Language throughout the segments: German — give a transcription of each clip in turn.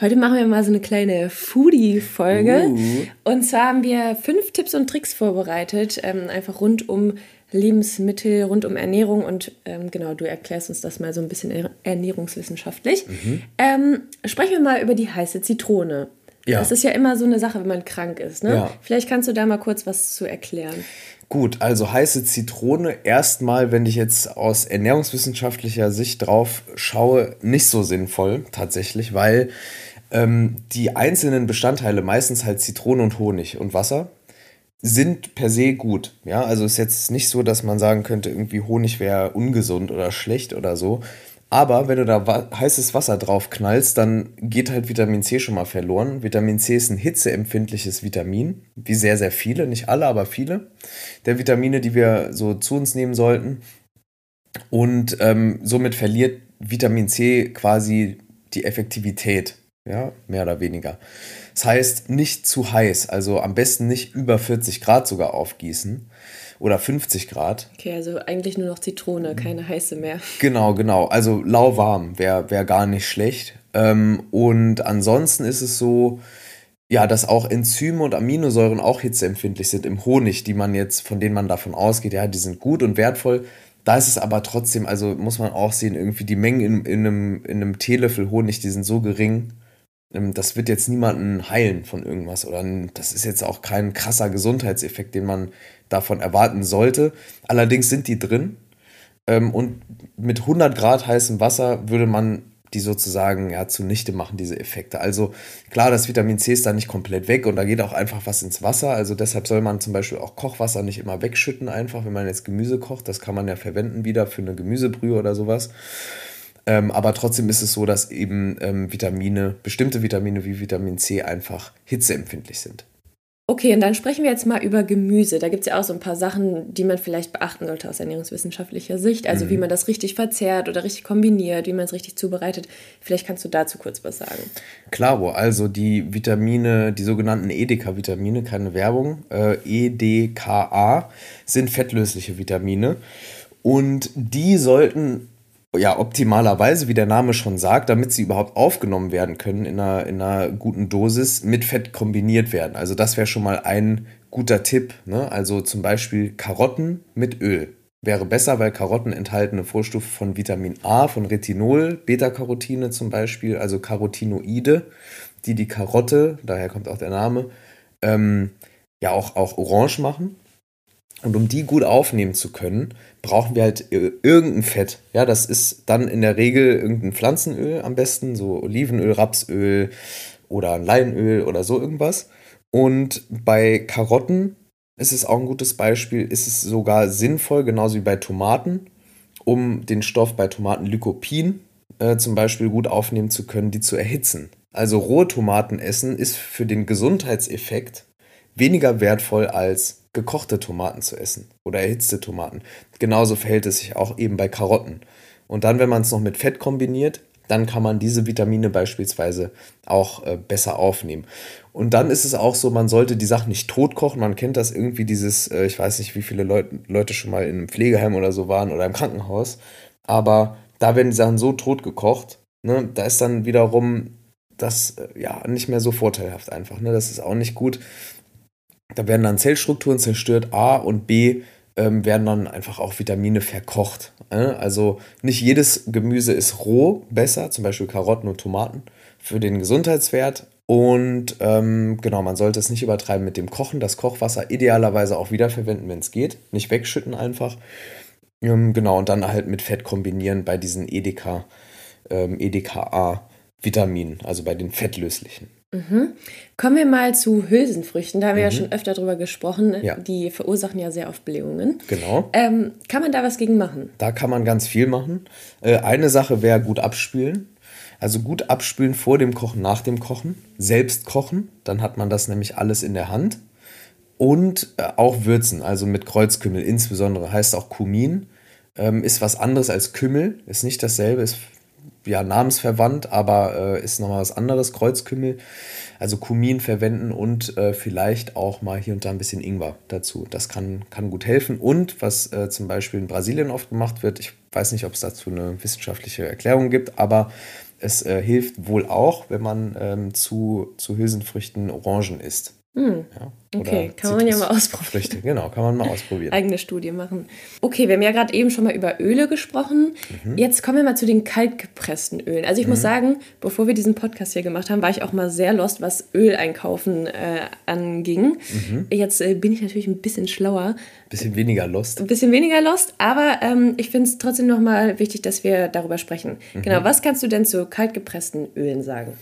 Heute machen wir mal so eine kleine Foodie-Folge. Uh. Und zwar haben wir fünf Tipps und Tricks vorbereitet, ähm, einfach rund um Lebensmittel, rund um Ernährung. Und ähm, genau, du erklärst uns das mal so ein bisschen ernährungswissenschaftlich. Mhm. Ähm, sprechen wir mal über die heiße Zitrone. Ja. Das ist ja immer so eine Sache, wenn man krank ist. Ne? Ja. Vielleicht kannst du da mal kurz was zu erklären. Gut, also heiße Zitrone erstmal, wenn ich jetzt aus ernährungswissenschaftlicher Sicht drauf schaue, nicht so sinnvoll tatsächlich, weil ähm, die einzelnen Bestandteile, meistens halt Zitrone und Honig und Wasser, sind per se gut. Ja, also ist jetzt nicht so, dass man sagen könnte, irgendwie Honig wäre ungesund oder schlecht oder so. Aber wenn du da wa heißes Wasser drauf knallst, dann geht halt Vitamin C schon mal verloren. Vitamin C ist ein hitzeempfindliches Vitamin, wie sehr, sehr viele, nicht alle, aber viele der Vitamine, die wir so zu uns nehmen sollten. Und ähm, somit verliert Vitamin C quasi die Effektivität ja, mehr oder weniger. Das heißt, nicht zu heiß, also am besten nicht über 40 Grad sogar aufgießen oder 50 Grad. Okay, also eigentlich nur noch Zitrone, keine heiße mehr. Genau, genau. Also lauwarm wäre wär gar nicht schlecht. Ähm, und ansonsten ist es so, ja, dass auch Enzyme und Aminosäuren auch hitzeempfindlich sind im Honig, die man jetzt, von denen man davon ausgeht, ja, die sind gut und wertvoll. Da ist es aber trotzdem, also muss man auch sehen, irgendwie die Mengen in, in, einem, in einem Teelöffel Honig, die sind so gering, das wird jetzt niemanden heilen von irgendwas oder das ist jetzt auch kein krasser Gesundheitseffekt, den man davon erwarten sollte. Allerdings sind die drin ähm, und mit 100 Grad heißem Wasser würde man die sozusagen ja, zunichte machen, diese Effekte. Also klar, das Vitamin C ist da nicht komplett weg und da geht auch einfach was ins Wasser. Also deshalb soll man zum Beispiel auch Kochwasser nicht immer wegschütten, einfach wenn man jetzt Gemüse kocht. Das kann man ja verwenden wieder für eine Gemüsebrühe oder sowas. Ähm, aber trotzdem ist es so, dass eben ähm, Vitamine, bestimmte Vitamine wie Vitamin C einfach hitzeempfindlich sind. Okay, und dann sprechen wir jetzt mal über Gemüse. Da gibt es ja auch so ein paar Sachen, die man vielleicht beachten sollte aus ernährungswissenschaftlicher Sicht. Also mhm. wie man das richtig verzehrt oder richtig kombiniert, wie man es richtig zubereitet. Vielleicht kannst du dazu kurz was sagen. Klaro, also die Vitamine, die sogenannten EDK-Vitamine, keine Werbung, äh, EDKA, sind fettlösliche Vitamine. Und die sollten ja, optimalerweise, wie der Name schon sagt, damit sie überhaupt aufgenommen werden können in einer, in einer guten Dosis, mit Fett kombiniert werden. Also das wäre schon mal ein guter Tipp. Ne? Also zum Beispiel Karotten mit Öl wäre besser, weil Karotten enthalten eine Vorstufe von Vitamin A, von Retinol, Beta-Carotine zum Beispiel, also Carotinoide, die die Karotte, daher kommt auch der Name, ähm, ja auch, auch orange machen. Und um die gut aufnehmen zu können, brauchen wir halt irgendein Fett. Ja, das ist dann in der Regel irgendein Pflanzenöl am besten, so Olivenöl, Rapsöl oder ein Leinöl oder so irgendwas. Und bei Karotten ist es auch ein gutes Beispiel, ist es sogar sinnvoll, genauso wie bei Tomaten, um den Stoff bei Tomaten Lycopin äh, zum Beispiel gut aufnehmen zu können, die zu erhitzen. Also rohe Tomaten essen ist für den Gesundheitseffekt weniger wertvoll als gekochte Tomaten zu essen oder erhitzte Tomaten. Genauso verhält es sich auch eben bei Karotten. Und dann, wenn man es noch mit Fett kombiniert, dann kann man diese Vitamine beispielsweise auch äh, besser aufnehmen. Und dann ist es auch so, man sollte die Sachen nicht tot kochen. Man kennt das irgendwie, dieses, äh, ich weiß nicht, wie viele Leut Leute schon mal in einem Pflegeheim oder so waren oder im Krankenhaus. Aber da werden die Sachen so tot gekocht, ne, da ist dann wiederum das äh, ja nicht mehr so vorteilhaft einfach. Ne? Das ist auch nicht gut. Da werden dann Zellstrukturen zerstört, A und B ähm, werden dann einfach auch Vitamine verkocht. Äh? Also nicht jedes Gemüse ist roh besser, zum Beispiel Karotten und Tomaten für den Gesundheitswert. Und ähm, genau, man sollte es nicht übertreiben mit dem Kochen. Das Kochwasser idealerweise auch wiederverwenden, wenn es geht. Nicht wegschütten einfach. Ähm, genau, und dann halt mit Fett kombinieren bei diesen EDK, ähm, EDKA-Vitaminen, also bei den fettlöslichen. Mhm. Kommen wir mal zu Hülsenfrüchten. Da haben wir mhm. ja schon öfter drüber gesprochen. Ja. Die verursachen ja sehr oft Blähungen. Genau. Ähm, kann man da was gegen machen? Da kann man ganz viel machen. Äh, eine Sache wäre gut abspülen. Also gut abspülen vor dem Kochen, nach dem Kochen. Selbst kochen. Dann hat man das nämlich alles in der Hand. und äh, auch würzen, also mit Kreuzkümmel insbesondere, heißt auch Kumin. Ähm, ist was anderes als Kümmel, ist nicht dasselbe, ist ja namensverwandt, aber äh, ist nochmal was anderes, Kreuzkümmel. Also Kumin verwenden und äh, vielleicht auch mal hier und da ein bisschen Ingwer dazu. Das kann, kann gut helfen. Und was äh, zum Beispiel in Brasilien oft gemacht wird, ich weiß nicht, ob es dazu eine wissenschaftliche Erklärung gibt, aber es äh, hilft wohl auch, wenn man ähm, zu, zu Hülsenfrüchten Orangen isst. Hm. Ja, okay, kann man ja mal ausprobieren. Früchte, genau, kann man mal ausprobieren. Eigene Studie machen. Okay, wir haben ja gerade eben schon mal über Öle gesprochen. Mhm. Jetzt kommen wir mal zu den kaltgepressten Ölen. Also ich mhm. muss sagen, bevor wir diesen Podcast hier gemacht haben, war ich auch mal sehr lost, was Öl einkaufen äh, anging. Mhm. Jetzt äh, bin ich natürlich ein bisschen schlauer. Bisschen weniger lost. Ein bisschen weniger lost, aber ähm, ich finde es trotzdem nochmal wichtig, dass wir darüber sprechen. Mhm. Genau, was kannst du denn zu kaltgepressten Ölen sagen?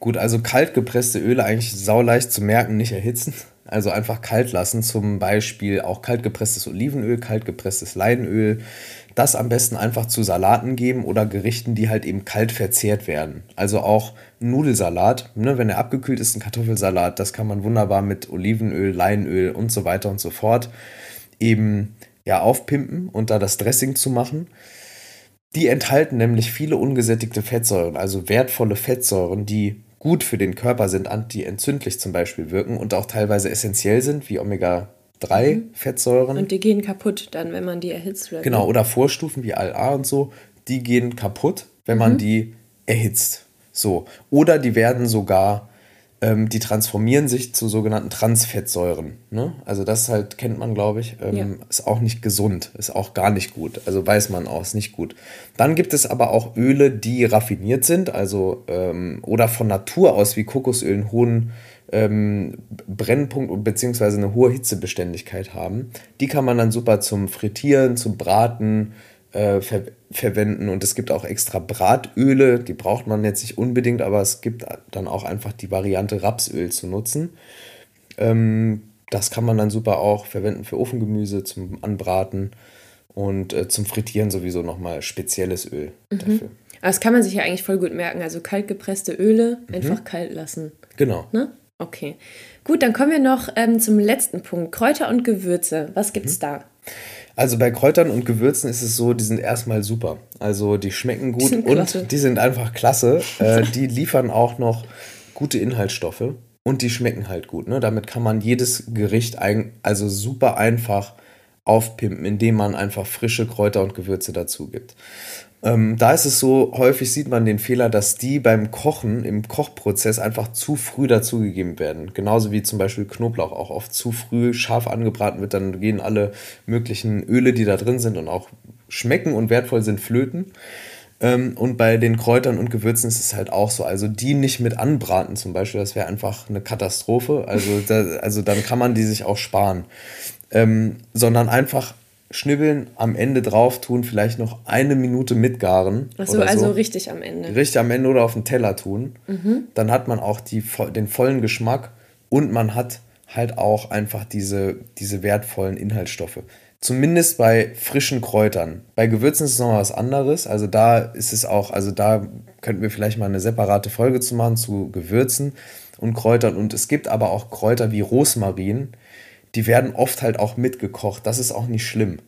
Gut, also kalt gepresste Öle eigentlich sauleicht zu merken, nicht erhitzen. Also einfach kalt lassen, zum Beispiel auch kalt gepresstes Olivenöl, kalt gepresstes Leinöl. Das am besten einfach zu Salaten geben oder Gerichten, die halt eben kalt verzehrt werden. Also auch Nudelsalat, ne, wenn er abgekühlt ist, ein Kartoffelsalat, das kann man wunderbar mit Olivenöl, Leinöl und so weiter und so fort eben ja aufpimpen und da das Dressing zu machen. Die enthalten nämlich viele ungesättigte Fettsäuren, also wertvolle Fettsäuren, die gut für den Körper sind, antientzündlich zum Beispiel wirken und auch teilweise essentiell sind, wie Omega-3-Fettsäuren. Mhm. Und die gehen kaputt dann, wenn man die erhitzt. Oder genau, oder Vorstufen wie ALA und so, die gehen kaputt, wenn man mhm. die erhitzt. So. Oder die werden sogar ähm, die transformieren sich zu sogenannten Transfettsäuren. Ne? Also das halt kennt man, glaube ich, ähm, ja. ist auch nicht gesund, ist auch gar nicht gut. Also weiß man auch, ist nicht gut. Dann gibt es aber auch Öle, die raffiniert sind, also ähm, oder von Natur aus wie Kokosöl einen hohen ähm, Brennpunkt bzw. eine hohe Hitzebeständigkeit haben. Die kann man dann super zum Frittieren, zum Braten, äh, ver verwenden. Und es gibt auch extra Bratöle, die braucht man jetzt nicht unbedingt, aber es gibt dann auch einfach die Variante Rapsöl zu nutzen. Ähm, das kann man dann super auch verwenden für Ofengemüse zum Anbraten und äh, zum Frittieren sowieso nochmal spezielles Öl mhm. dafür. Aber das kann man sich ja eigentlich voll gut merken. Also kalt gepresste Öle mhm. einfach kalt lassen. Genau. Ne? Okay. Gut, dann kommen wir noch ähm, zum letzten Punkt. Kräuter und Gewürze. Was gibt's mhm. da? Also bei Kräutern und Gewürzen ist es so, die sind erstmal super. Also die schmecken gut die und die sind einfach klasse. Äh, die liefern auch noch gute Inhaltsstoffe und die schmecken halt gut. Ne? Damit kann man jedes Gericht ein, also super einfach aufpimpen, indem man einfach frische Kräuter und Gewürze dazu gibt. Ähm, da ist es so, häufig sieht man den Fehler, dass die beim Kochen, im Kochprozess einfach zu früh dazugegeben werden. Genauso wie zum Beispiel Knoblauch auch oft zu früh scharf angebraten wird, dann gehen alle möglichen Öle, die da drin sind und auch schmecken und wertvoll sind, flöten. Ähm, und bei den Kräutern und Gewürzen ist es halt auch so. Also die nicht mit anbraten zum Beispiel, das wäre einfach eine Katastrophe. Also, da, also dann kann man die sich auch sparen. Ähm, sondern einfach schnibbeln, am Ende drauf tun, vielleicht noch eine Minute mitgaren. Achso, so. also richtig am Ende. Richtig am Ende oder auf den Teller tun. Mhm. Dann hat man auch die, den vollen Geschmack und man hat halt auch einfach diese, diese wertvollen Inhaltsstoffe. Zumindest bei frischen Kräutern. Bei Gewürzen ist es nochmal was anderes. Also da ist es auch, also da könnten wir vielleicht mal eine separate Folge zu machen zu Gewürzen und Kräutern. Und es gibt aber auch Kräuter wie Rosmarin, die werden oft halt auch mitgekocht. Das ist auch nicht schlimm.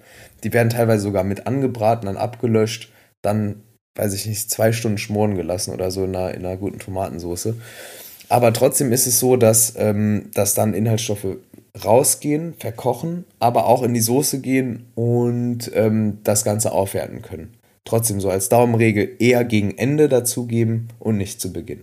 Die werden teilweise sogar mit angebraten, dann abgelöscht, dann, weiß ich nicht, zwei Stunden schmoren gelassen oder so in einer, in einer guten Tomatensauce. Aber trotzdem ist es so, dass, ähm, dass dann Inhaltsstoffe rausgehen, verkochen, aber auch in die Soße gehen und ähm, das Ganze aufwerten können. Trotzdem so als Daumenregel eher gegen Ende dazugeben und nicht zu Beginn.